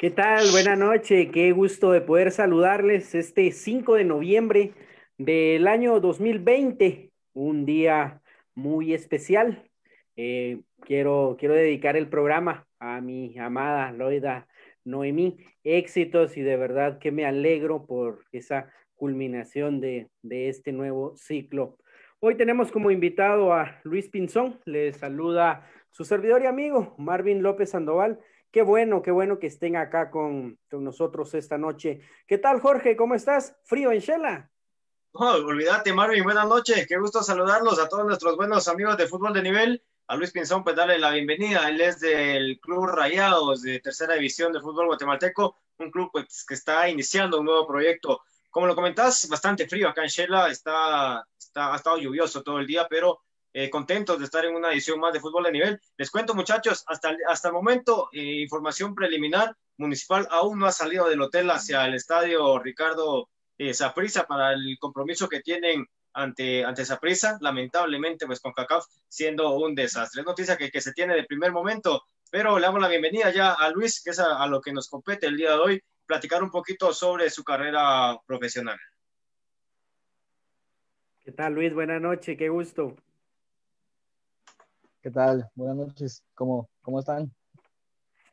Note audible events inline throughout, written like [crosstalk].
¿Qué tal? Buenas noches, qué gusto de poder saludarles este 5 de noviembre del año 2020, un día muy especial. Eh, quiero, quiero dedicar el programa a mi amada Loida Noemí. Éxitos y de verdad que me alegro por esa culminación de, de este nuevo ciclo. Hoy tenemos como invitado a Luis Pinzón, le saluda su servidor y amigo Marvin López Sandoval Qué bueno, qué bueno que estén acá con, nosotros esta noche. ¿Qué tal, Jorge? ¿Cómo estás? ¿Frío en Shela? No, olvídate, Marvin. Buenas noches. Qué gusto saludarlos a todos nuestros buenos amigos de fútbol de nivel. A Luis Pinzón, pues darle la bienvenida. Él es del Club Rayados de Tercera División de Fútbol Guatemalteco, un club pues, que está iniciando un nuevo proyecto. Como lo comentás, bastante frío acá en Shela. Está, está, ha estado lluvioso todo el día, pero eh, contentos de estar en una edición más de fútbol de nivel. Les cuento, muchachos, hasta, hasta el momento, eh, información preliminar, Municipal aún no ha salido del hotel hacia el estadio Ricardo eh, para el compromiso que tienen ante, ante Saprissa. Lamentablemente, pues con CACAF siendo un desastre. Es noticia que, que se tiene de primer momento, pero le damos la bienvenida ya a Luis, que es a lo que nos compete el día de hoy, platicar un poquito sobre su carrera profesional. ¿Qué tal, Luis? Buenas noches, qué gusto. ¿Qué tal? Buenas noches. ¿Cómo, cómo están?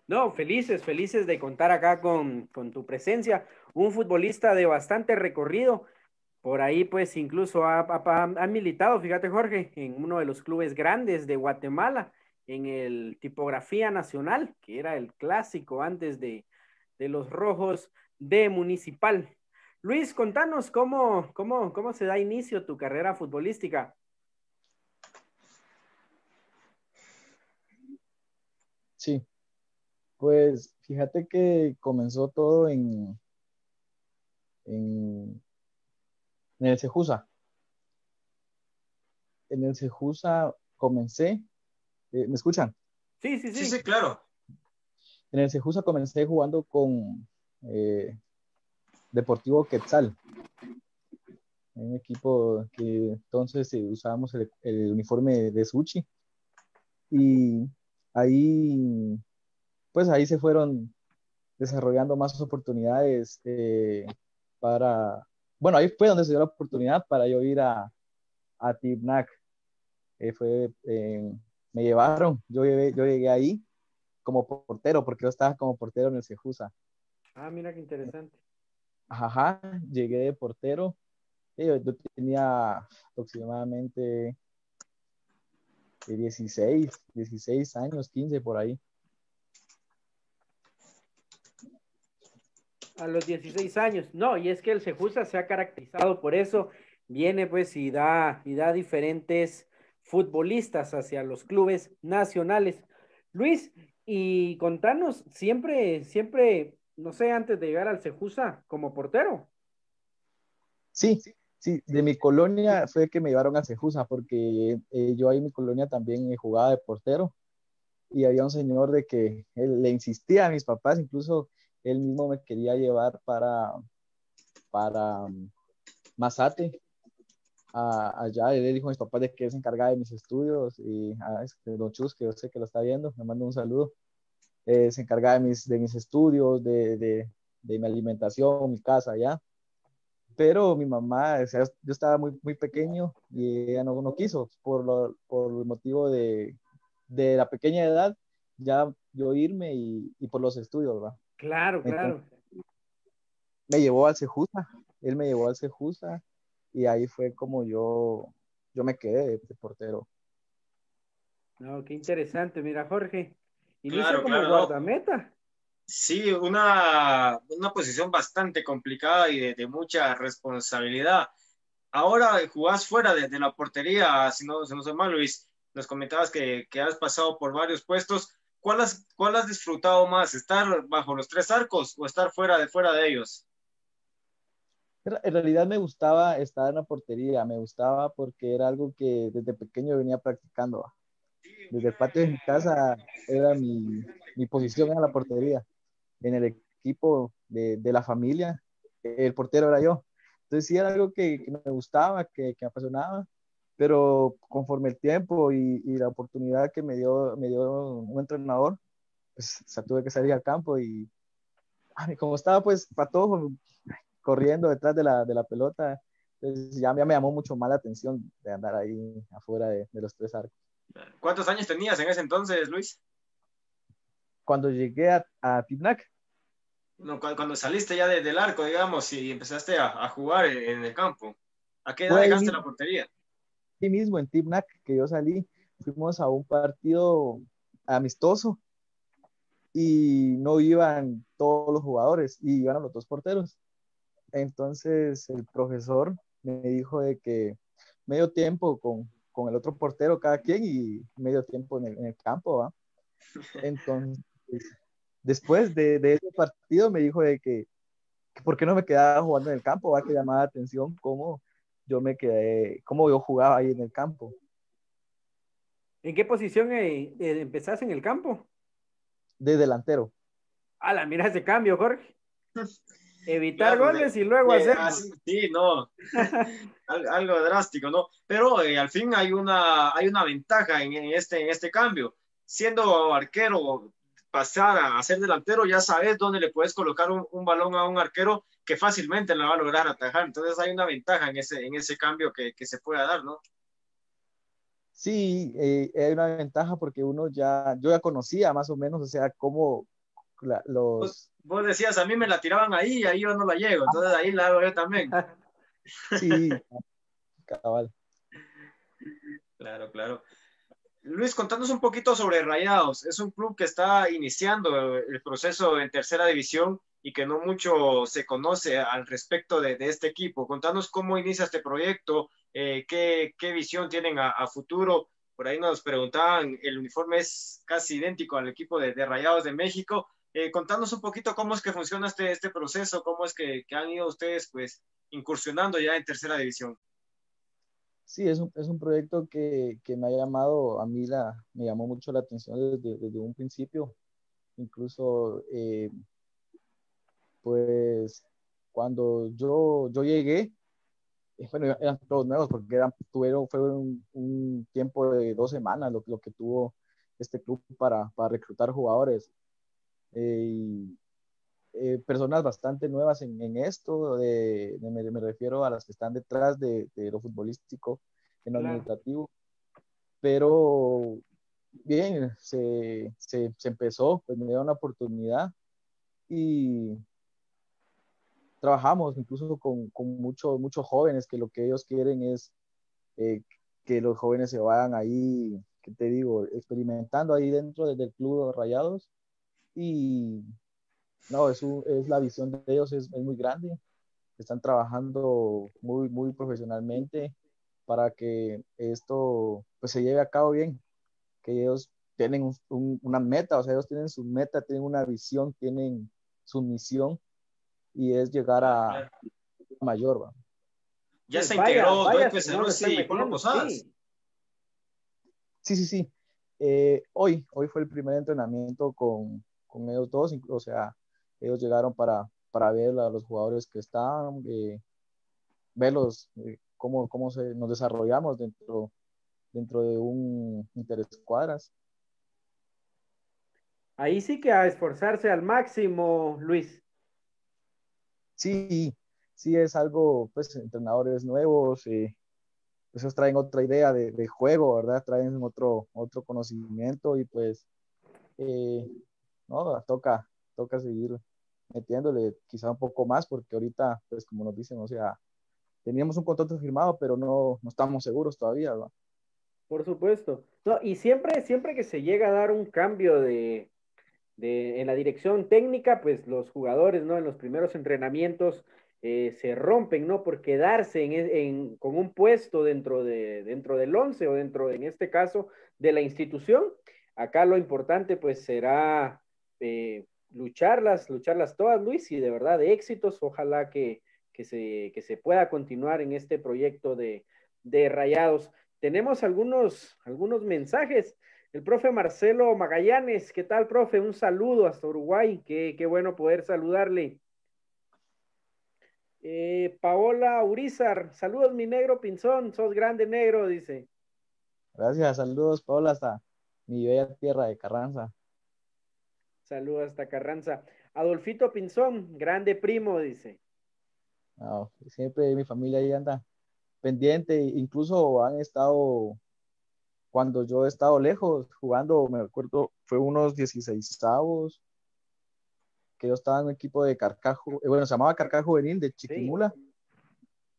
No, felices, felices de contar acá con, tu presencia. Un futbolista de bastante recorrido. Por ahí, pues, incluso ha, militado, fíjate, Jorge, en uno de los clubes grandes de Guatemala, en el Tipografía Nacional, que era el clásico antes de, de los rojos de Municipal. Luis, contanos cómo, cómo, cómo se da inicio tu carrera futbolística. Sí, pues fíjate que comenzó todo en, en, el Cejusa. En el Cejusa comencé, eh, ¿me escuchan? Sí, sí, sí. Sí, claro. En el Cejusa comencé jugando con eh, Deportivo Quetzal, un equipo que entonces eh, usábamos el, el, uniforme de Suchi. Y ahí, pues ahí se fueron desarrollando más oportunidades eh, para, bueno, ahí fue donde se dio la oportunidad para yo ir a, a Tibnac. Eh, fue, eh, me llevaron, yo, yo llegué ahí como portero, porque yo estaba como portero en el Cejusa. Ah, mira qué interesante. Ajá, llegué de portero. Yo, yo tenía aproximadamente 16, 16 años, 15 por ahí. A los 16 años. No, y es que el Sejusa se ha caracterizado por eso. Viene pues y da, y da diferentes futbolistas hacia los clubes nacionales. Luis, y contanos, siempre, siempre, no sé, antes de llegar al Sejusa como portero. Sí, Sí, de mi colonia fue que me llevaron a Cejusa, porque eh, yo ahí en mi colonia también jugaba de portero. Y había un señor de que él le insistía a mis papás, incluso él mismo me quería llevar para, para um, Mazate, allá, él le dijo a mis papás de que él se encargaba de mis estudios y a este, Don Chus, que yo sé que lo está viendo, me manda un saludo, eh, se encargaba de mis, de mis estudios, de, de, de mi alimentación, mi casa allá pero mi mamá, o sea, yo estaba muy, muy pequeño y ella no, no quiso, por, lo, por el motivo de, de, la pequeña edad, ya yo irme y, y por los estudios, ¿verdad? Claro, claro. me llevó al Cejusa, él me llevó al Cejusa y ahí fue como yo, yo me quedé de, portero. No, qué interesante, mira Jorge. Inicia como guardameta. Sí, una, una posición bastante complicada y de, mucha responsabilidad. Ahora jugás fuera de, la portería, si no, si no soy mal, Luis. Nos comentabas que, que, has pasado por varios puestos. ¿Cuál has, ¿Cuál has disfrutado más? ¿Estar bajo los tres arcos o estar fuera de, fuera de ellos? En realidad me gustaba estar en la portería, me gustaba porque era algo que desde pequeño venía practicando. Desde el patio de mi casa era mi, mi posición en la portería en el equipo de, de, la familia, el portero era yo. Entonces sí era algo que, me gustaba, que, que, me apasionaba pero conforme el tiempo y, y, la oportunidad que me dio, me dio un entrenador, pues tuve que salir al campo y como estaba pues para todo corriendo detrás de la, de la pelota, pues ya, me llamó mucho más la atención de andar ahí afuera de los tres arcos. ¿Cuántos años tenías en ese entonces, Luis? Cuando llegué a, a No, cuando saliste ya del arco, digamos, y empezaste a, a jugar en, el campo. ¿A qué edad dejaste la portería? Sí mismo, en Tipnac, que yo salí, fuimos a un partido amistoso y no iban todos los jugadores, y iban los dos porteros. Entonces el profesor me dijo de que medio tiempo con, con el otro portero cada quien y medio tiempo en el, en el campo, ¿va? [laughs] Entonces, después de, de, ese partido me dijo de que, que, por qué no me quedaba jugando en el campo, va que llamaba la atención cómo yo me quedé, cómo yo jugaba ahí en el campo. ¿En qué posición eh, eh, empezaste en el campo? De delantero. la mira ese cambio, Jorge. [laughs] Evitar goles y luego hacer. sí, no. [laughs] algo drástico, ¿no? Pero eh, al fin hay una, hay una ventaja en, en, este, en este cambio. Siendo arquero, pasar a, ser delantero, ya sabes dónde le puedes colocar un, un, balón a un arquero que fácilmente la va a lograr atajar. Entonces hay una ventaja en ese, en ese cambio que, que se pueda dar, ¿no? Sí, eh, hay una ventaja porque uno ya, yo ya conocía más o menos, o sea, cómo la, los... Vos, vos, decías, a mí me la tiraban ahí y ahí yo no la llego, entonces ahí la hago yo también. [laughs] Sí, [laughs] cabal. Claro, claro. Luis, contanos un poquito sobre Rayados. Es un club que está iniciando el proceso en tercera división y que no mucho se conoce al respecto de, este equipo. Contanos cómo inicia este proyecto, eh, qué, visión tienen a, futuro. Por ahí nos preguntaban, el uniforme es casi idéntico al equipo de, de Rayados de México. Eh, contanos un poquito cómo es que funciona este, este proceso, cómo es que, que han ido ustedes pues incursionando ya en tercera división. Sí, es un, es un proyecto que, que, me ha llamado, a mí la, me llamó mucho la atención desde, desde un principio. Incluso, eh, pues, cuando yo, yo llegué, eh, bueno, eran todos nuevos porque tuvieron, fue un, tiempo de dos semanas lo, lo, que tuvo este club para, para reclutar jugadores. Eh, eh, personas bastante nuevas en, en esto, de, de, me, me, refiero a las que están detrás de, de lo futbolístico, en lo claro. administrativo, pero bien, se, se, se, empezó, pues me dieron una oportunidad y trabajamos incluso con, con muchos muchos jóvenes que lo que ellos quieren es eh, que los jóvenes se vayan ahí, que te digo, experimentando ahí dentro del club Rayados y no, es, un, es la visión de ellos es, es, muy grande. Están trabajando muy, muy profesionalmente para que esto pues, se lleve a cabo bien. Que ellos tienen un, un, una meta, o sea, ellos tienen su meta, tienen una visión, tienen su misión y es llegar a, a mayor. ¿va? Ya se integró vaya, vaya, sí, Polo Posadas. Sí, sí, sí. sí. Eh, hoy, hoy fue el primer entrenamiento con, con ellos dos, o sea, ellos llegaron para, para ver a los jugadores que están, eh, verlos, eh, cómo, cómo se, nos desarrollamos dentro, dentro de un interescuadras. Ahí sí que a esforzarse al máximo, Luis. Sí, sí es algo, pues, entrenadores nuevos, eh, pues ellos traen otra idea de, de, juego, ¿verdad? Traen otro, otro conocimiento y pues, eh, no, toca, toca seguir metiéndole quizá un poco más, porque ahorita, pues como nos dicen, o sea, teníamos un contrato firmado, pero no, no estamos seguros todavía, ¿verdad? Por supuesto. No, y siempre, siempre que se llega a dar un cambio de, de, en la dirección técnica, pues los jugadores, ¿no? En los primeros entrenamientos eh, se rompen, ¿no? Por quedarse en, en, con un puesto dentro, de, dentro del once o dentro, en este caso, de la institución. Acá lo importante, pues, será eh, lucharlas, lucharlas todas, Luis, y de verdad de éxitos. Ojalá que, que, se, que se pueda continuar en este proyecto de, de Rayados. Tenemos algunos, algunos mensajes. El profe Marcelo Magallanes, ¿qué tal, profe? Un saludo hasta Uruguay, qué, qué bueno poder saludarle. Eh, Paola Urizar, saludos mi negro Pinzón, sos grande negro, dice. Gracias, saludos Paola hasta mi bella tierra de Carranza. Saludos hasta Carranza. Adolfito Pinzón, grande primo, dice. siempre mi familia ahí anda pendiente, incluso han estado, cuando yo he estado lejos jugando, me acuerdo, fue unos 16 avos, que yo estaba en un equipo de Carcajo, eh, bueno, se llamaba Carcajo Juvenil de Chiquimula.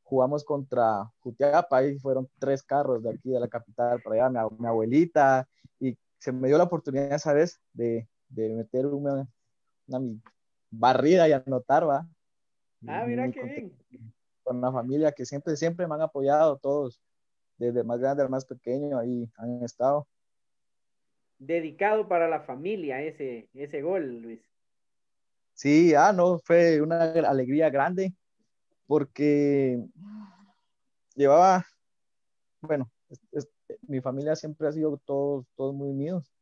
Jugamos contra Jutiapa y fueron tres carros de aquí de la capital para allá, mi, abuelita, y se me dio la oportunidad esa vez de, de meter una, una, barrida y anotar, ¿va? Ah, mira qué bien. Con la familia que siempre, siempre me han apoyado todos, desde el más grande al más pequeño, ahí han estado. Dedicado para la familia ese, ese gol, Luis. Sí, ah, no, fue una alegría grande porque llevaba, bueno, mi familia siempre ha sido todos, todos muy unidos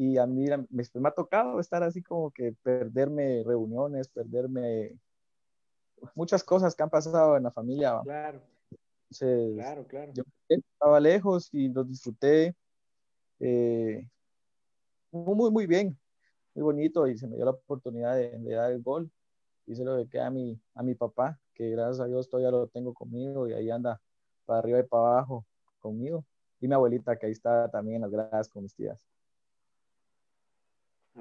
y a mí me, me, ha tocado estar así como que perderme reuniones, perderme muchas cosas que han pasado en la familia. Claro. claro, claro. Yo estaba lejos y lo disfruté eh, muy, muy bien muy bonito y se me dio la oportunidad de, dar el gol. Y se lo dejé a mi, a mi papá, que gracias a Dios todavía lo tengo conmigo y ahí anda para arriba y para abajo conmigo. Y mi abuelita, que ahí está también en las gradas con mis tías.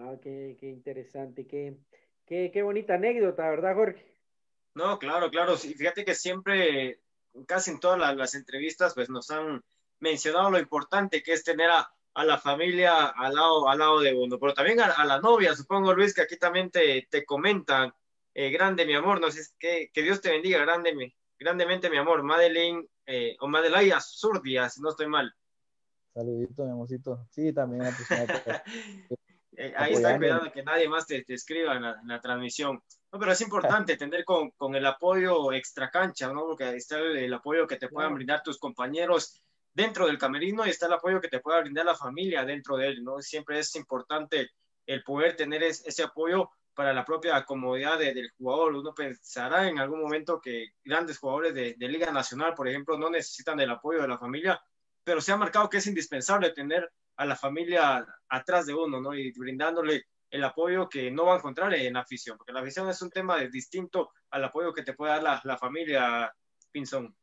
Ah, qué, qué interesante, qué, qué, qué, bonita anécdota, ¿verdad, Jorge? No, claro, claro. Sí, fíjate que siempre, casi en todas las, las entrevistas, pues nos han mencionado lo importante que es tener a, a la familia al lado, al lado de uno, pero también a, la novia, supongo Luis, que aquí también te, te comentan, eh, grande mi amor, no sé, que, que Dios te bendiga grande, grandemente mi amor, Madeline eh, o Madeline Azurdia, si no estoy mal. Saludito, mi amorcito. Sí, también [laughs] eh, ahí está cuidado que nadie más te, te escriba en la, transmisión. No, pero es importante tener con, con, el apoyo extra cancha, ¿no? Porque ahí está el, apoyo que te puedan brindar tus compañeros dentro del camerino y está el apoyo que te pueda brindar la familia dentro de él, ¿no? Siempre es importante el poder tener ese apoyo para la propia comodidad del jugador. Uno pensará en algún momento que grandes jugadores de, Liga Nacional, por ejemplo, no necesitan del apoyo de la familia, pero se ha marcado que es indispensable tener a la familia atrás de uno, ¿no? Y brindándole el apoyo que no va a encontrar en la afición, porque la afición es un tema distinto al apoyo que te puede dar la, la familia Pinzón.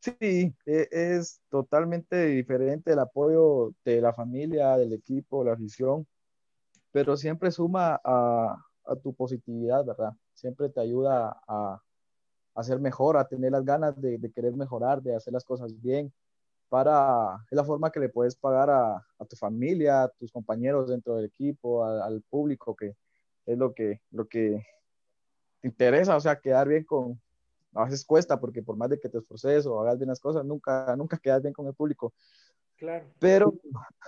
Sí, e, es totalmente diferente el apoyo de la familia, del equipo, la afición, pero siempre suma a, tu positividad, ¿verdad? Siempre te ayuda a, a ser mejor, a tener las ganas de, querer mejorar, de hacer las cosas bien. Para, es la forma que le puedes pagar a, tu familia, a tus compañeros dentro del equipo, al público, que es lo que, lo que te interesa, o sea, quedar bien con, a veces cuesta porque por más de que te esforces o hagas bien las cosas, nunca, nunca quedas bien con el público. Claro. Pero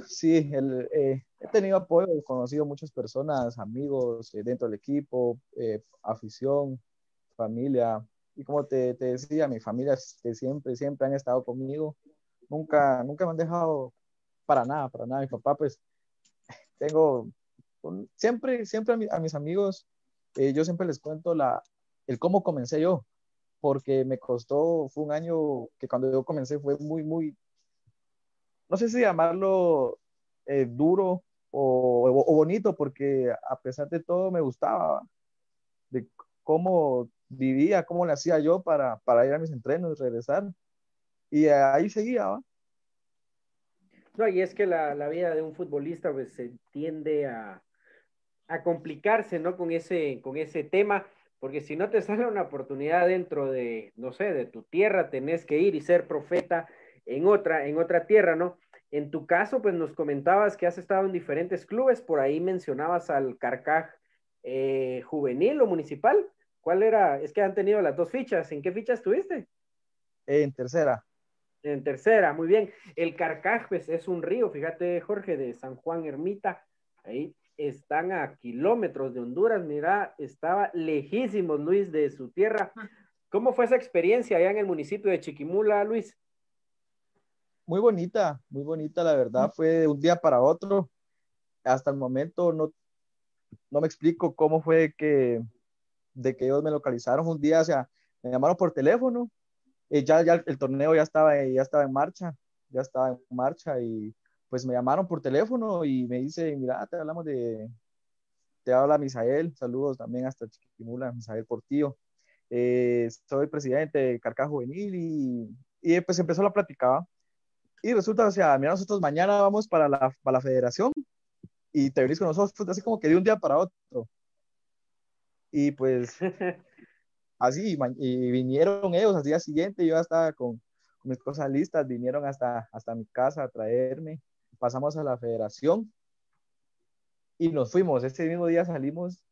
sí, el, eh, he tenido apoyo, he conocido muchas personas, amigos eh, dentro del equipo, eh, afición, familia. Y como te, te, decía, mi familia que siempre, siempre han estado conmigo. Nunca, nunca me han dejado para nada, para nada. Mi papá, pues, [laughs] tengo, siempre, siempre a, mis amigos, yo siempre les cuento la, el cómo comencé yo porque me costó, fue un año que cuando yo comencé fue muy, muy, no sé si llamarlo eh, duro o, bonito, porque a pesar de todo me gustaba de cómo vivía, cómo le hacía yo para, para ir a mis entrenos y regresar. Y ahí seguía, No, y es que la, la, vida de un futbolista pues se tiende a, a complicarse, ¿no? Con ese, con ese tema porque si no te sale una oportunidad dentro de, no sé, de tu tierra, tenés que ir y ser profeta en otra, en otra tierra, ¿no? En tu caso, pues nos comentabas que has estado en diferentes clubes, por ahí mencionabas al Carcaj eh, juvenil o municipal. ¿Cuál era? Es que han tenido las dos fichas. ¿En qué fichas tuviste? En tercera. En tercera, muy bien. El Carcaj, pues es un río, fíjate, Jorge, de San Juan Ermita. Ahí están a kilómetros de Honduras, mira, estaba lejísimo Luis de su tierra. ¿Cómo fue esa experiencia allá en el municipio de Chiquimula, Luis? Muy bonita, muy bonita, la verdad, fue de un día para otro. Hasta el momento no, no me explico cómo fue que de que ellos me localizaron un día, o sea, me llamaron por teléfono, y ya, ya el torneo ya estaba, ya estaba en marcha, ya estaba en marcha y pues me llamaron por teléfono y me dice, mira, te hablamos de, te habla Misael, saludos también hasta Chiquimula, Misael Portillo. Eh, soy presidente de Carcaja Juvenil y, y pues empezó la platicada. Y resulta, o sea, mira, nosotros mañana vamos para la, para la federación y te venís con nosotros, así como que de un día para otro. Y pues [laughs] así, y vinieron ellos al día siguiente, yo ya estaba con, mis cosas listas, vinieron hasta, hasta mi casa a traerme, pasamos a la federación y nos fuimos, ese mismo día salimos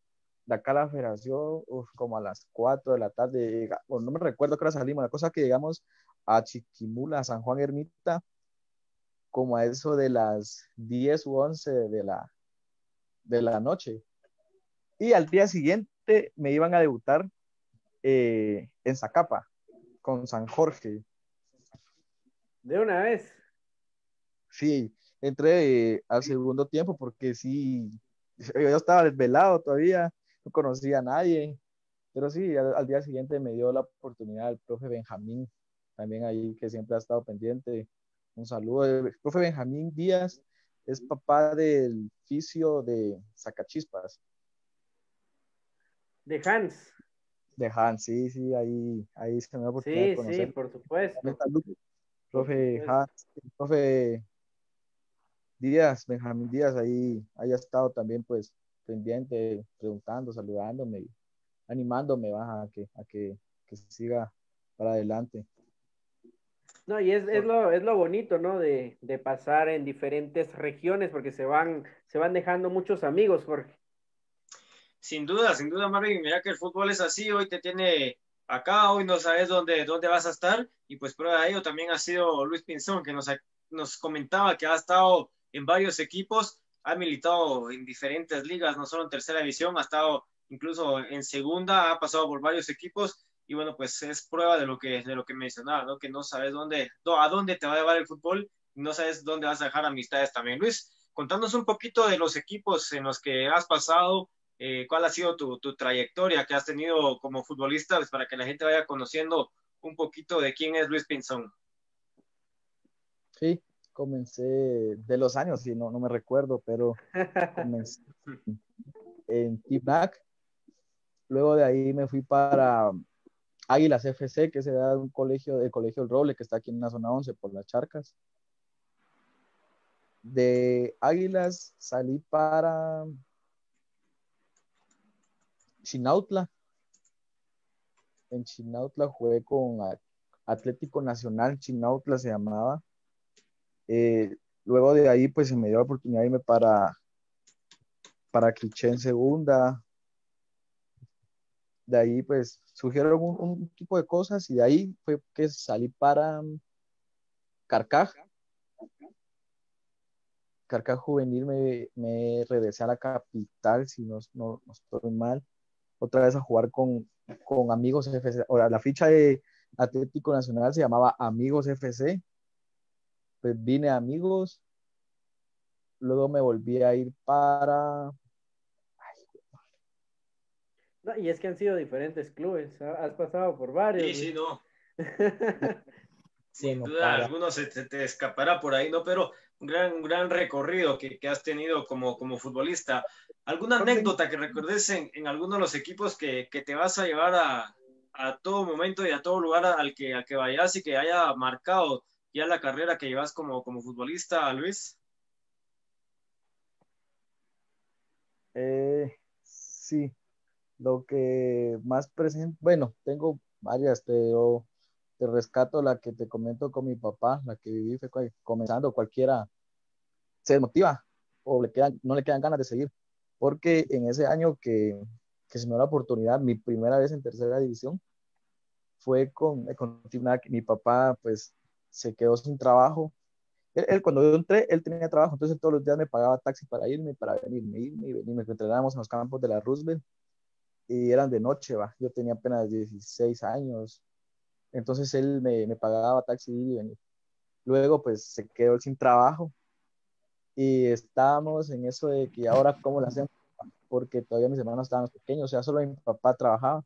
de acá a la federación, como a las 4 de la tarde, no me recuerdo que hora salimos, la cosa que llegamos a Chiquimula, a San Juan Ermita, como a eso de las 10 u 11 de la, de la noche. Y al día siguiente me iban a debutar eh, en Zacapa, con San Jorge. De una vez. Sí, entré eh, al segundo tiempo porque sí, yo estaba desvelado todavía, no conocía a nadie, pero sí, al, día siguiente me dio la oportunidad el profe Benjamín, también ahí que siempre ha estado pendiente. Un saludo. El profe Benjamín Díaz es papá del fisio de Zacachispas. De Hans. De Hans, sí, sí, ahí, ahí se me da oportunidad sí, de conocer. Sí, por supuesto. Profe Hans, profe Díaz, Benjamín Díaz, ahí haya estado también pues pendiente, preguntando, saludándome, animándome a que, a que, que siga para adelante. No, y es, es, lo, es lo bonito, ¿no? De, de, pasar en diferentes regiones porque se van, se van dejando muchos amigos, Jorge. Sin duda, sin duda, Marvin. Mira que el fútbol es así, hoy te tiene acá, hoy no sabes dónde, dónde vas a estar, y pues prueba de ello también ha sido Luis Pinzón, que nos, nos comentaba que ha estado en varios equipos, ha militado en diferentes ligas, no solo en tercera división, ha estado incluso en segunda, ha pasado por varios equipos, y bueno, pues es prueba de lo que, de lo que mencionaba, ¿no? Que no sabes dónde, a dónde te va a llevar el fútbol, no sabes dónde vas a dejar amistades también. Luis, contándonos un poquito de los equipos en los que has pasado, eh, cuál ha sido tu, trayectoria que has tenido como futbolista, pues, para que la gente vaya conociendo un poquito de quién es Luis Pinzón. Sí, comencé de los años, si no, no me recuerdo, pero [laughs] comencé en Tibac. Luego de ahí me fui para Águilas FC, que se da un colegio, el Colegio El Roble, que está aquí en la zona 11 por las charcas. De Águilas salí para Chinautla. En Chinautla jugué con Atlético Nacional, Chinautla se llamaba. Eh, luego de ahí, pues se me dio la oportunidad de irme para, para Quiché en segunda. De ahí, pues surgieron un, tipo de cosas y de ahí fue que salí para Carcaj. Carcaj Juvenil me, me regresé a la capital, si no, no, no estoy mal otra vez a jugar con, con Amigos FC. Ahora, la ficha de Atlético Nacional se llamaba Amigos FC. Pues vine a Amigos. Luego me volví a ir para. No, y es que han sido diferentes clubes. Has pasado por varios. Sí, sí, no. [laughs] Sin duda, algunos se te, escapará por ahí, ¿no? Pero gran, un gran recorrido que, que has tenido como, como futbolista. ¿Alguna anécdota que recordes en, en alguno de los equipos que, que te vas a llevar a, a, todo momento y a todo lugar al que, al que vayas y que haya marcado ya la carrera que llevas como, como futbolista, Luis? Eh, sí, lo que más presente, bueno, tengo varias, pero te rescato la que te comento con mi papá, la que viví fue comenzando, cualquiera se desmotiva o le quedan, no le quedan ganas de seguir porque en ese año que, que se me dio la oportunidad, mi primera vez en tercera división, fue con, con mi papá pues se quedó sin trabajo. Él, cuando yo entré, él tenía trabajo, entonces todos los días me pagaba taxi para irme, para venirme, irme y venirme. Entrenábamos en los campos de la Roosevelt y eran de noche, va. Yo tenía apenas 16 años, entonces él me, me pagaba taxi y venir. Luego pues se quedó sin trabajo y estábamos en eso de que ahora cómo lo hacemos, porque todavía mis hermanos estaban pequeños, o sea, solo mi papá trabajaba.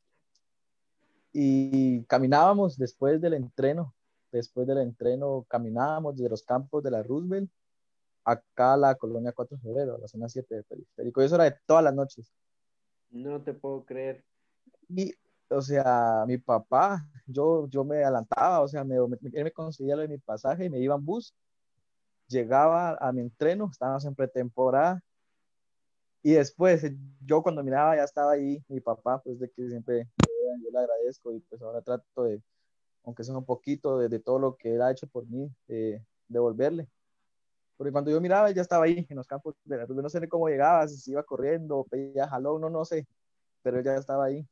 Y caminábamos después del entreno, después del entreno caminábamos desde los campos de la Roosevelt acá a la colonia 4 de febrero, a la zona 7 de periférico. Y eso era de todas las noches. No te puedo creer. Y, o sea, mi papá, yo, yo me adelantaba, o sea, me, él me conseguía lo de mi pasaje y me iba en bus. Llegaba a mi entreno, estábamos en pretemporada. Y después, yo cuando miraba ya estaba ahí mi papá, pues de que siempre yo le agradezco y pues ahora trato de, aunque sea un poquito de, de todo lo que él ha hecho por mí, eh, devolverle. Porque cuando yo miraba, él ya estaba ahí en los campos de la No sé cómo llegaba, si se iba corriendo, pedía jalón, no, no sé, pero él ya estaba ahí.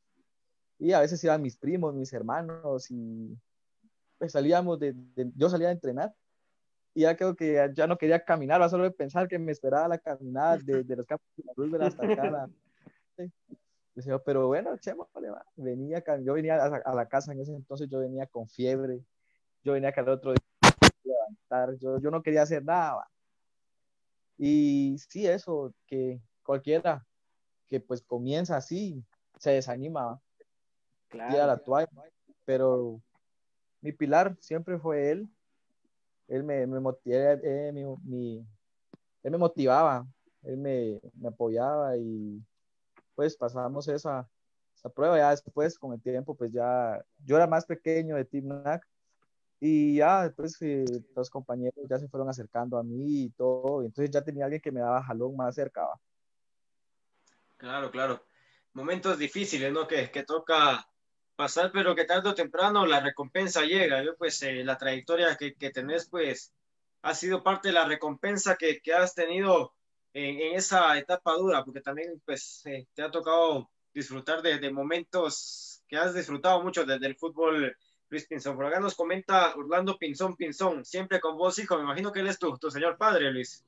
Y a veces iban mis primos, mis hermanos, y pues salíamos de, yo salía a entrenar y ya creo que ya, no quería caminar, solo de pensar que me esperaba la caminada de, de los campos de la hasta acá. Decía, pero bueno, chemo, venía, yo venía a, la casa en ese entonces, yo venía con fiebre, yo venía cada otro día levantar, yo, yo no quería hacer nada. Y sí, eso, que cualquiera que pues comienza así, se desanima, claro. la toalla, pero mi pilar siempre fue él, él me, me, motivaba, eh, mi, él me motivaba, él me, me apoyaba y pues pasamos esa, esa prueba. Ya después, con el tiempo, pues ya yo era más pequeño de Team NAC y ya después eh, los compañeros ya se fueron acercando a mí y todo. Y entonces ya tenía alguien que me daba jalón más cerca. Claro, claro. Momentos difíciles, ¿no? Que, que toca pasar, pero que tarde o temprano la recompensa llega. Yo, pues, eh, la trayectoria que, que, tenés, pues, ha sido parte de la recompensa que, que has tenido en, esa etapa dura, porque también pues eh, te ha tocado disfrutar de, momentos que has disfrutado mucho desde el fútbol, Luis Pinzón. Por acá nos comenta Orlando Pinzón Pinzón, siempre con vos, hijo. Me imagino que él es tu, tu señor padre, Luis.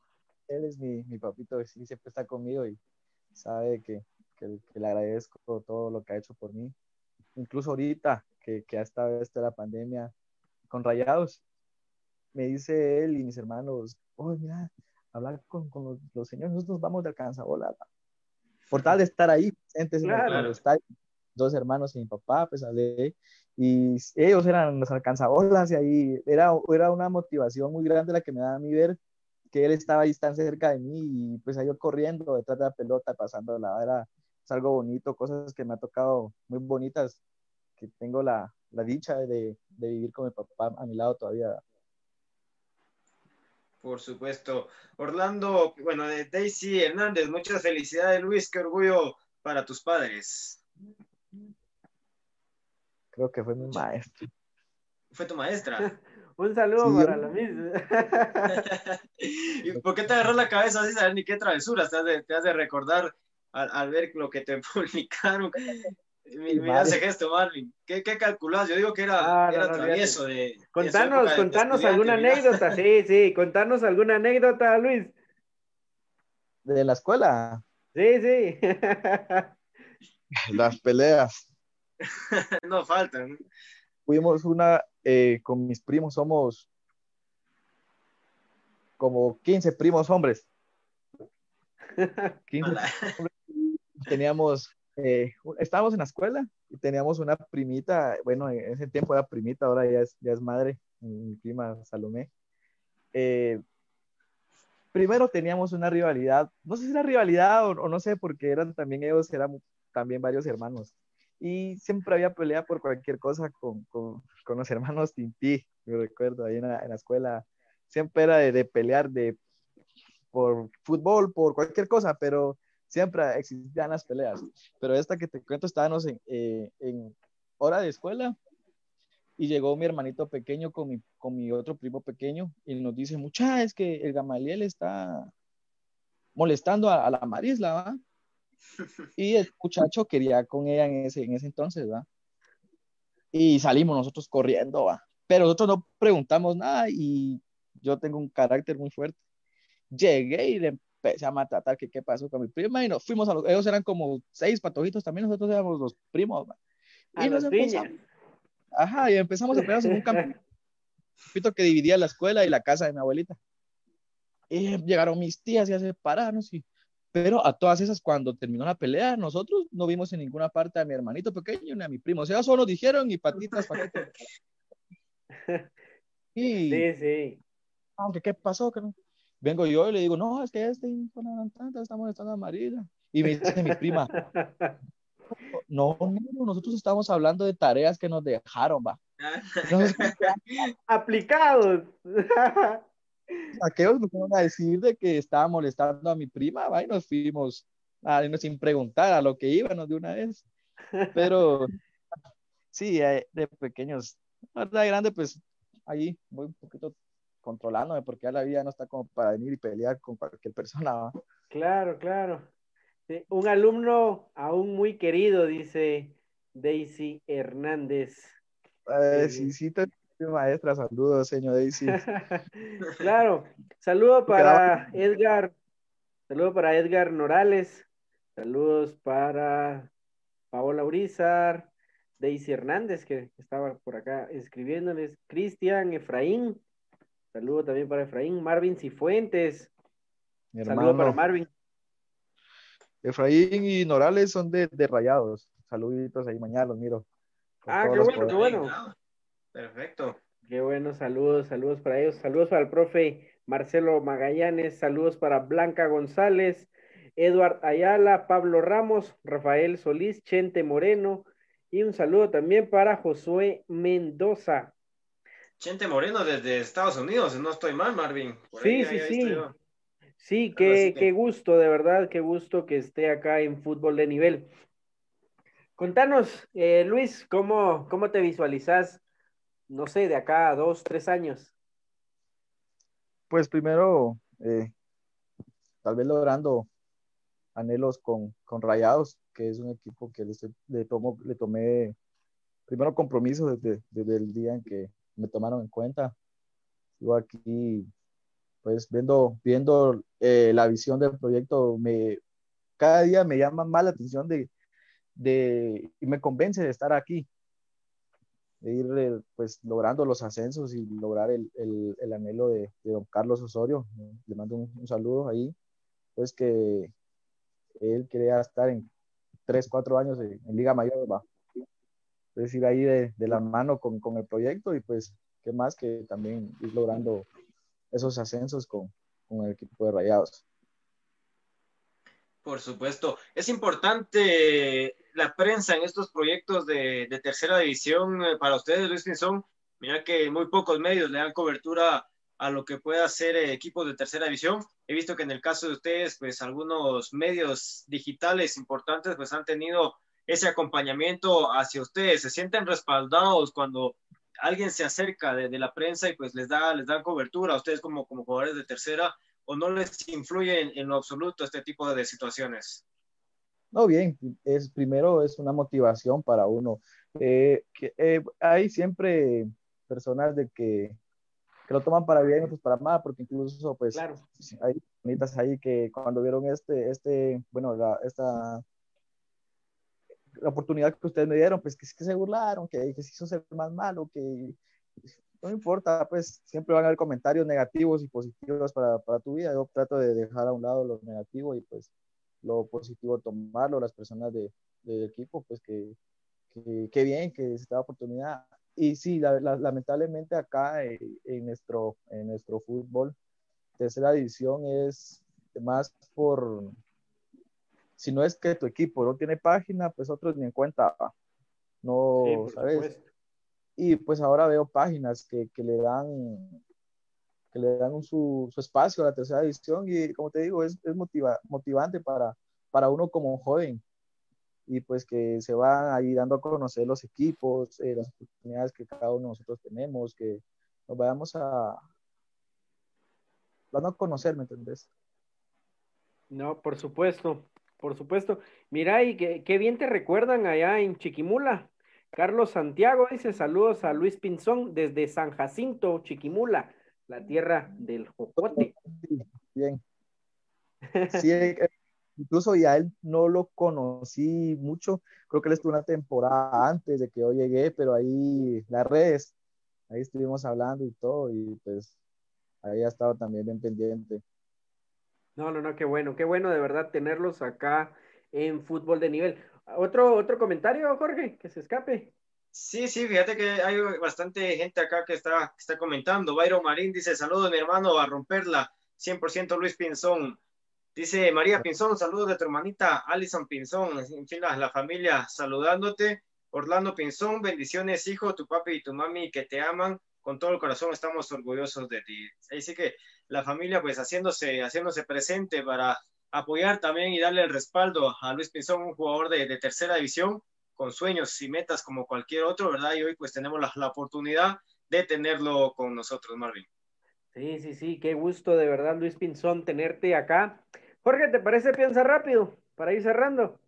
Él es mi, mi papito, sí, siempre está conmigo y sabe que, que, le agradezco todo lo que ha hecho por mí. Incluso ahorita que, que ha estado esta la pandemia con Rayados, me dice él y mis hermanos, oh, mira, hablar con, con los, señores, nosotros vamos de alcanzabola, por tal de estar ahí presentes claro. dos hermanos y mi papá, pues hablé, y ellos eran los alcanzabolas, y ahí era, era una motivación muy grande la que me daba a mí ver que él estaba ahí tan cerca de mí, y pues ahí yo corriendo detrás de la pelota, pasando la era es algo bonito, cosas que me ha tocado muy bonitas, que tengo la, la dicha de, de vivir con mi papá a mi lado todavía. Por supuesto. Orlando, bueno, de Daisy Hernández, muchas felicidades, Luis, qué orgullo para tus padres. Creo que fue mi maestro. ¿Fue tu maestra? [laughs] Un saludo para la misma. [laughs] ¿Y por qué te agarró la cabeza así saber ni qué travesuras te has de, te has de recordar al, al, ver lo que te [laughs] publicaron? Mira ese gesto, Marvin. ¿Qué, qué calculás? Yo digo que era, ah, era travieso de. Contanos, contanos alguna anécdota, sí, sí, contanos alguna anécdota, Luis. ¿De la escuela? Sí, sí. [laughs] Las peleas. [laughs] no faltan. Fuimos una, eh, con mis primos, somos como 15 primos hombres. 15 hombres. Teníamos eh, estábamos en la escuela y teníamos una primita, bueno, en ese tiempo era primita, ahora ya es, ya es madre, mi prima Salomé. Eh, primero teníamos una rivalidad, no sé si era rivalidad o, no sé, porque eran también ellos, eran también varios hermanos. Y siempre había pelea por cualquier cosa con, con, con los hermanos Tinti, me recuerdo, ahí en la, en la escuela. Siempre era de, de pelear de, por fútbol, por cualquier cosa, pero siempre existían las peleas, pero esta que te cuento estábamos en, eh, en hora de escuela y llegó mi hermanito pequeño con mi, con mi otro primo pequeño y nos dice, mucha, es que el Gamaliel está molestando a, la Marisla, ¿va? [laughs] Y el muchacho quería con ella en ese, en ese entonces, ¿va? Y salimos nosotros corriendo, ¿va? Pero nosotros no preguntamos nada y yo tengo un carácter muy fuerte. Llegué y le empecé a maltratar que qué pasó con mi prima y nos fuimos a los, ellos eran como seis patojitos también, nosotros éramos los primos. Y nos empezamos, ajá, y empezamos a pelear en un campito que dividía la escuela y la casa de mi abuelita. Y llegaron mis tías y a separarnos y Pero a todas esas, cuando terminó la pelea, nosotros no vimos en ninguna parte a mi hermanito pequeño ni a mi primo. O sea, solo dijeron y patitas, patitas. [laughs] y, sí, sí. Aunque, ¿qué pasó? Vengo yo y le digo, no, es que este está molestando a Marina. Y me dice mi prima, [laughs] no, no, nosotros estamos hablando de tareas que nos dejaron, va. [laughs] Aplicados. [laughs] Aquellos nos fueron a decir de que estaba molestando a mi prima, va, y nos fuimos a, sin preguntar a lo que íbamos de una vez. Pero sí, eh, de pequeños, de grande, pues ahí voy un poquito controlándome porque ya la vida no está como para venir y pelear con cualquier persona. Claro, claro. un alumno aún muy querido, dice Daisy Hernández. Eh, sí, sí, maestra, saludos, señor Daisy. [laughs] claro, saludo para Edgar, saludo para Edgar Norales, saludos para Paola Urizar, Daisy Hernández, que estaba por acá escribiéndoles, Cristian, Efraín, saludo también para Efraín, Marvin Cifuentes, saludo para Marvin. Efraín y Norales son de, de Rayados, saluditos ahí, mañana los miro. Ah, qué bueno, qué bueno. Perfecto. Qué bueno, saludos, saludos para ellos. Saludos para el profe Marcelo Magallanes, saludos para Blanca González, Eduard Ayala, Pablo Ramos, Rafael Solís, Chente Moreno y un saludo también para Josué Mendoza. Chente Moreno desde Estados Unidos, no estoy mal, Marvin. sí, sí, sí. Sí, qué, qué gusto, de verdad, qué gusto que esté acá en fútbol de nivel. Contanos, eh, Luis, ¿cómo, ¿cómo te visualizas no sé, de acá a dos, tres años? Pues primero, eh, tal vez logrando anhelos con, con, Rayados, que es un equipo que le, tomo, le tomé primero compromiso desde, desde, el día en que me tomaron en cuenta. Yo aquí, pues viendo, viendo eh, la visión del proyecto, me, cada día me llama más la atención de, de, y me convence de estar aquí de ir eh, pues logrando los ascensos y lograr el, el, el anhelo de, de, don Carlos Osorio. Le mando un, saludo ahí, pues que él quería estar en 3, 4 años en, Liga Mayor, va. Es ir ahí de, de la mano con, con, el proyecto y pues qué más que también ir logrando esos ascensos con, con el equipo de Rayados. Por supuesto. Es importante la prensa en estos proyectos de, tercera división eh, para ustedes, Luis Pinzón? Mira que muy pocos medios le dan cobertura a lo que pueda ser eh, equipos de tercera división. He visto que en el caso de ustedes, pues algunos medios digitales importantes pues han tenido ese acompañamiento hacia ustedes. Se sienten respaldados cuando alguien se acerca de, la prensa y pues les da les dan cobertura a ustedes como, como jugadores de tercera o no les influye en, en lo absoluto este tipo de situaciones. No, bien, es primero es una motivación para uno. Eh, que, eh, hay siempre personas de que, que, lo toman para bien, otros para mal, porque incluso pues claro. hay bonitas ahí que cuando vieron este, este, bueno, la, esta la oportunidad que ustedes me dieron, pues que, que se burlaron, que, que se hizo ser más malo, que no importa, pues siempre van a haber comentarios negativos y positivos para, para tu vida. Yo trato de dejar a un lado lo negativo y pues lo positivo tomarlo, las personas de, del equipo, pues que, que, bien que se da oportunidad. Y sí, lamentablemente acá eh, en, nuestro, en nuestro fútbol, tercera división es más por, si no es que tu equipo no tiene página, pues otros ni en cuenta, no, ¿sabes? Y pues ahora veo páginas que, que le dan que le dan su, su, espacio a la tercera división y como te digo, es, es motiva, motivante para, para uno como joven y pues que se van ahí dando a conocer los equipos, eh, las oportunidades que cada uno de nosotros tenemos, que nos vayamos a dando a conocer, ¿me entendés? No, por supuesto, por supuesto. Mira, y qué, bien te recuerdan allá en Chiquimula. Carlos Santiago dice saludos a Luis Pinzón desde San Jacinto, Chiquimula la tierra del jocote. Bien. Sí, eh, incluso ya él no lo conocí mucho, creo que él estuvo una temporada antes de que yo llegué, pero ahí las redes, ahí estuvimos hablando y todo, y pues ahí ha estado también bien pendiente. No, no, no, qué bueno, qué bueno de verdad tenerlos acá en fútbol de nivel. ¿Otro, otro comentario, Jorge, que se escape? Sí, sí, fíjate que hay bastante gente acá que está, está comentando. Byron Marín dice, saludos mi hermano, a romperla. 100% Luis Pinzón. Dice María Pinzón, saludos de tu hermanita Alison Pinzón. En fin, la, la familia saludándote. Orlando Pinzón, bendiciones, hijo, tu papi y tu mami que te aman. Con todo el corazón estamos orgullosos de ti. Así que la familia, pues haciéndose, haciéndose presente para apoyar también y darle el respaldo a Luis Pinzón, un jugador de, de tercera división, con sueños y metas como cualquier otro, ¿verdad? Y hoy pues tenemos la, la oportunidad de tenerlo con nosotros, Marvin. Sí, sí, sí, qué gusto de verdad, Luis Pinzón, tenerte acá. Jorge, ¿te parece piensa rápido para ir cerrando?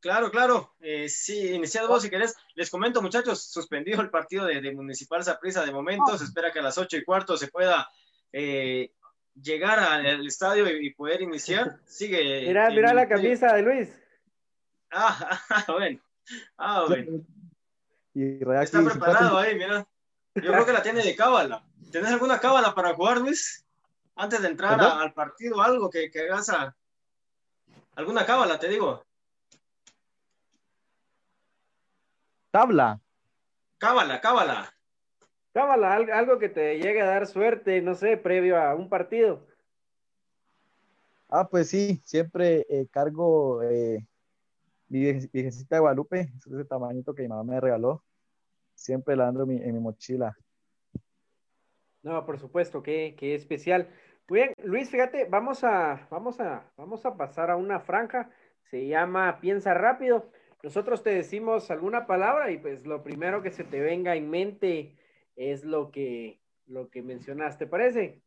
Claro, claro. Eh, sí, iniciado vos si querés. Les comento, muchachos, suspendido el partido de, de Municipal Saprissa de momento. Se espera que a las ocho y cuarto se pueda eh, llegar al estadio y, y, poder iniciar. [laughs] Sigue. Mira, mira la camisa de Luis. Ah, [laughs] ah bueno. Ah, bueno. Está preparado ahí, mira. Yo creo que la tiene de cábala. ¿Tienes alguna cábala para jugar, Luis? Antes de entrar a, al partido, algo que, que hagas a... ¿Alguna cábala, te digo? Tabla. Cábala, cábala. Cábala, algo que te llegue a dar suerte, no sé, previo a un partido. Ah, pues sí, siempre eh, cargo eh, mi virgencita de Guadalupe, ese tamañito que mi mamá me regaló. Siempre la ando en mi, en mi mochila. No, por supuesto, qué, qué especial. Muy bien, Luis, fíjate, vamos a, vamos a, vamos a pasar a una franja. Se llama Piensa rápido. Nosotros te decimos alguna palabra y pues lo primero que se te venga en mente es lo que, lo que mencionaste, ¿parece?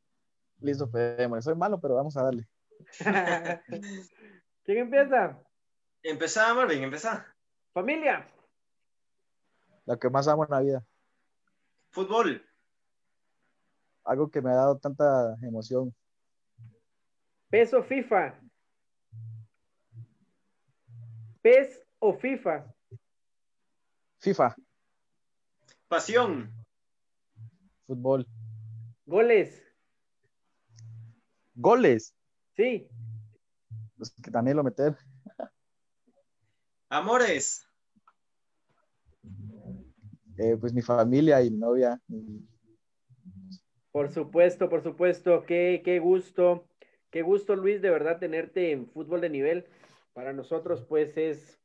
Listo, pues, soy malo, pero vamos a darle. [laughs] ¿Quién empieza? Empezá, Marvin, empezá. Familia. Lo que más amo en la vida. Fútbol. Algo que me ha dado tanta emoción. Peso FIFA. PES o FIFA? FIFA. Pasión. Fútbol. Goles. Goles. Sí. Pues que también lo meter. Amores. Eh, pues mi familia y mi novia. Por supuesto, por supuesto. Qué, qué gusto. Qué gusto, Luis, de verdad tenerte en fútbol de nivel. Para nosotros, pues, es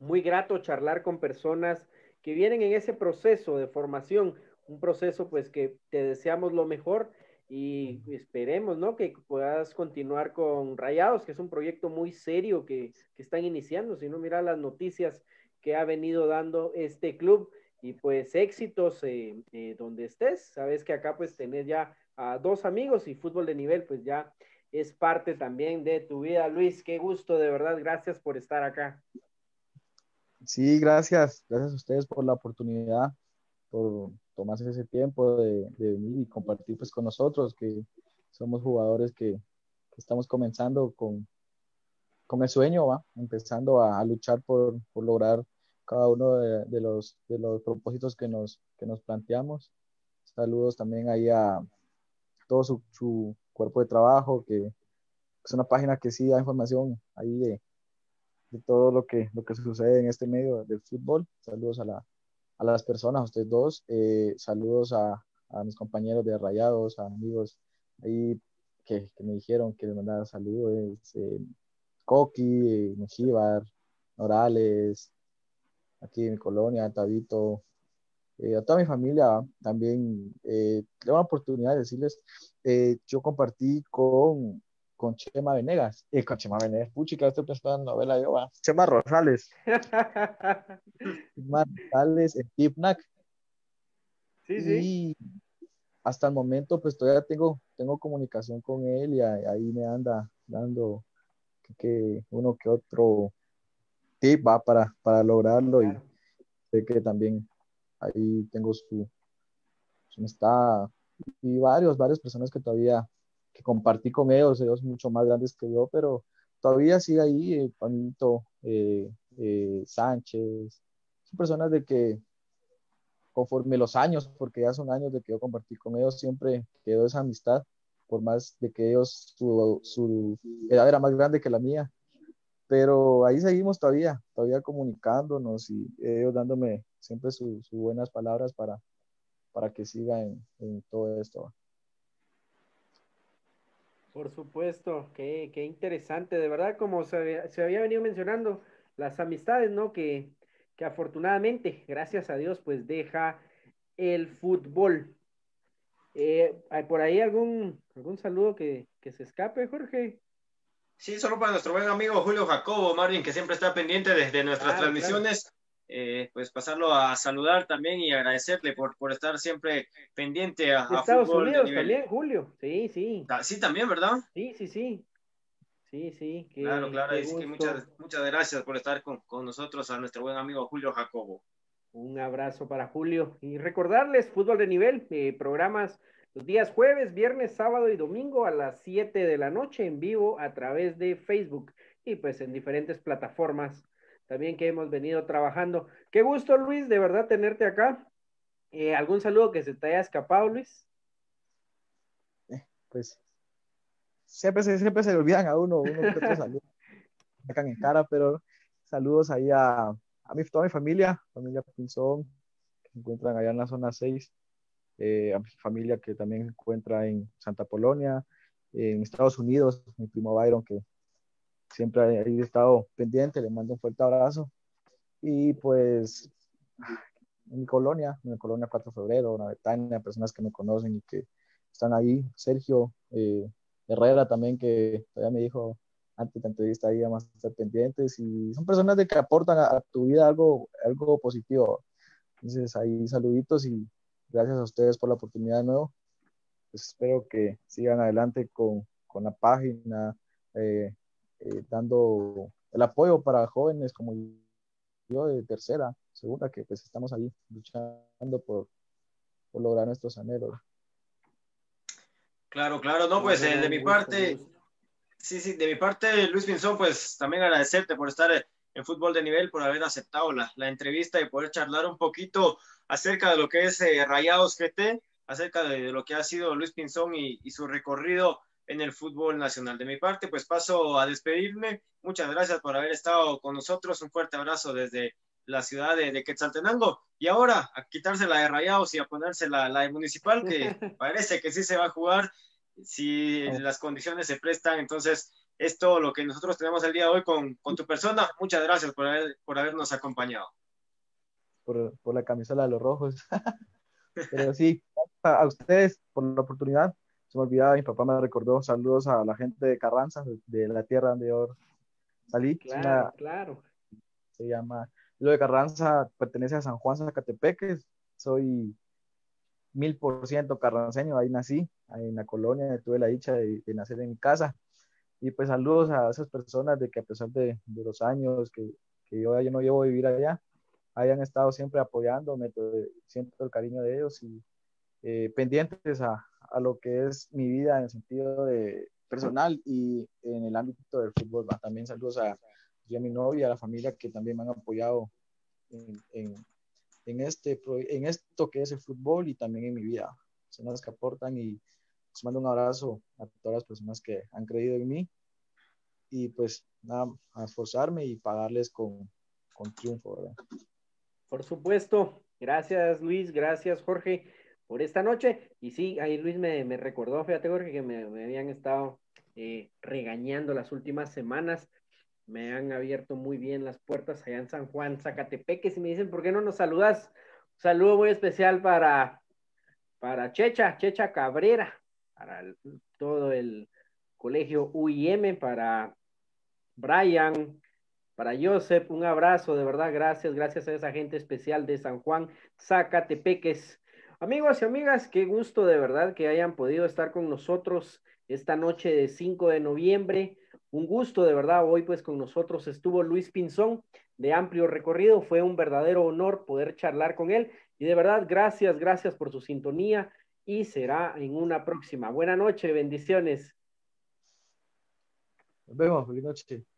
muy grato charlar con personas que vienen en ese proceso de formación, un proceso, pues, que te deseamos lo mejor y esperemos, ¿no? Que puedas continuar con Rayados, que es un proyecto muy serio que, que están iniciando. Si no, mira las noticias que ha venido dando este club y pues éxitos eh, eh, donde estés. Sabes que acá pues tenés ya a dos amigos y fútbol de nivel pues ya es parte también de tu vida. Luis, qué gusto, de verdad, gracias por estar acá. Sí, gracias, gracias a ustedes por la oportunidad, por tomarse ese tiempo de, venir y compartir pues con nosotros, que somos jugadores que, estamos comenzando con, con el sueño, ¿va? empezando a, luchar por, por, lograr cada uno de, de, los, de los propósitos que nos, que nos planteamos. Saludos también ahí a todo su, su cuerpo de trabajo, que es una página que sí da información ahí de, de todo lo que, lo que sucede en este medio del fútbol. Saludos a, la, a las personas, a ustedes dos. Eh, saludos a, a, mis compañeros de Rayados, a amigos ahí que, que me dijeron que les mandara saludos. Eh, Coqui, Mejíbar, Morales, aquí en mi colonia, Tabito, eh, a toda mi familia también. Eh, tengo la oportunidad de decirles, eh, yo compartí con, con Chema Venegas, eh, con Chema Venegas, puchica, estoy pensando en novela yo, va. Chema Rosales. [laughs] Chema Rosales en Tipnac. Sí, sí. Y hasta el momento, pues todavía tengo, tengo comunicación con él y ahí me anda dando que, que uno que otro tip va para, para lograrlo claro. y sé que también ahí tengo su, su amistad y varios, varias personas que todavía que compartí con ellos, ellos mucho más grandes que yo, pero todavía sigue ahí, eh, Panito, eh, eh, Sánchez, son personas de que conforme los años, porque ya son años de que yo compartí con ellos, siempre quedó esa amistad por más de que ellos, su, su edad era más grande que la mía. Pero ahí seguimos todavía, todavía comunicándonos y ellos dándome siempre sus buenas palabras para, para que siga en, en todo esto. Por supuesto, qué, qué, interesante, de verdad, como se, se, había venido mencionando, las amistades, ¿no? Que, que afortunadamente, gracias a Dios, pues deja el fútbol. Eh, ¿Hay por ahí algún, algún saludo que, que, se escape, Jorge? Sí, solo para nuestro buen amigo Julio Jacobo, Marvin, que siempre está pendiente desde nuestras transmisiones. Eh, pues pasarlo a saludar también y agradecerle por, por estar siempre pendiente a, Estados Unidos también, Julio. Sí, sí. Sí, también, ¿verdad? Sí, sí, sí. Sí, sí. claro, claro. muchas, muchas gracias por estar con, con nosotros, a nuestro buen amigo Julio Jacobo. Un abrazo para Julio. Y recordarles, fútbol de nivel, eh, programas los días jueves, viernes, sábado y domingo a las 7 de la noche en vivo a través de Facebook y pues en diferentes plataformas también que hemos venido trabajando. Qué gusto, Luis, de verdad tenerte acá. Eh, ¿Algún saludo que se te haya escapado, Luis? Eh, pues siempre se, siempre se le olvidan a uno, uno que otro saludo. [laughs] sacan en cara, pero saludos ahí a, a mi, toda mi familia, familia Pinzón, que se encuentran allá en la zona 6, eh, a mi familia que también se encuentra en Santa Polonia, en Estados Unidos, mi primo Byron, que siempre he estado pendiente, le mando un fuerte abrazo. Y pues en mi colonia, en mi colonia 4 de febrero, una Betania, personas que me conocen y que están ahí, Sergio eh, Herrera también, que todavía me dijo antes de la entrevista ahí, vamos a estar pendientes y son personas de que aportan a, tu vida algo, algo positivo. Entonces ahí saluditos y gracias a ustedes por la oportunidad de nuevo. Pues espero que sigan adelante con, con la página, eh, eh, dando el apoyo para jóvenes como yo de tercera, segunda, que pues estamos ahí luchando por, por lograr nuestros anhelos. Claro, claro, no, pues eh, de mi parte, sí, sí, de mi parte, Luis Pinzón, pues también agradecerte por estar en fútbol de nivel, por haber aceptado la, la entrevista y poder charlar un poquito acerca de lo que es eh, Rayados GT, acerca de, lo que ha sido Luis Pinzón y, y su recorrido en el fútbol nacional. De mi parte, pues paso a despedirme. Muchas gracias por haber estado con nosotros. Un fuerte abrazo desde la ciudad de, Quetzaltenango. Y ahora a quitarse la de Rayados y a ponerse la, la de Municipal, que [laughs] parece que sí se va a jugar si las condiciones se prestan. Entonces, es todo lo que nosotros tenemos el día de hoy con, con tu persona. Muchas gracias por, haber, por habernos acompañado. Por, por la camisola de los rojos. [laughs] Pero sí, a ustedes por la oportunidad se me olvidaba, mi papá me recordó, saludos a la gente de Carranza, de, la tierra donde yo salí. Claro, claro. Se llama, lo de Carranza pertenece a San Juan Zacatepeque, soy mil por ciento carranceño, ahí nací, ahí en la colonia, tuve la dicha de, nacer en mi casa. Y pues saludos a esas personas de que a pesar de, de los años que, que yo, yo no llevo a vivir allá, hayan estado siempre apoyándome, siento el cariño de ellos y eh, pendientes a, a lo que es mi vida en el sentido de personal y en el ámbito del fútbol. También saludos a, a mi novia, a la familia que también me han apoyado en, en, en, este, en esto que es el fútbol y también en mi vida. Son las que aportan y les mando un abrazo a todas las personas que han creído en mí y pues nada, a esforzarme y pagarles con, con triunfo, ¿verdad? Por supuesto. Gracias Luis, gracias Jorge por esta noche. Y sí, ahí Luis me, me recordó, fíjate Jorge, que me, me habían estado eh, regañando las últimas semanas. Me han abierto muy bien las puertas allá en San Juan, Zacatepeques, y me dicen, ¿por qué no nos saludas? Un saludo muy especial para, para Checha, Checha Cabrera, para todo el colegio UIM, para Brian, para Joseph, un abrazo, de verdad, gracias, gracias a esa gente especial de San Juan, Zacatepeques. Amigos y amigas, qué gusto de verdad que hayan podido estar con nosotros esta noche de 5 de noviembre. Un gusto de verdad. Hoy pues con nosotros estuvo Luis Pinzón de amplio recorrido. Fue un verdadero honor poder charlar con él. Y de verdad, gracias, gracias por su sintonía y será en una próxima. Buena noche, bendiciones. Nos vemos, buenas noches.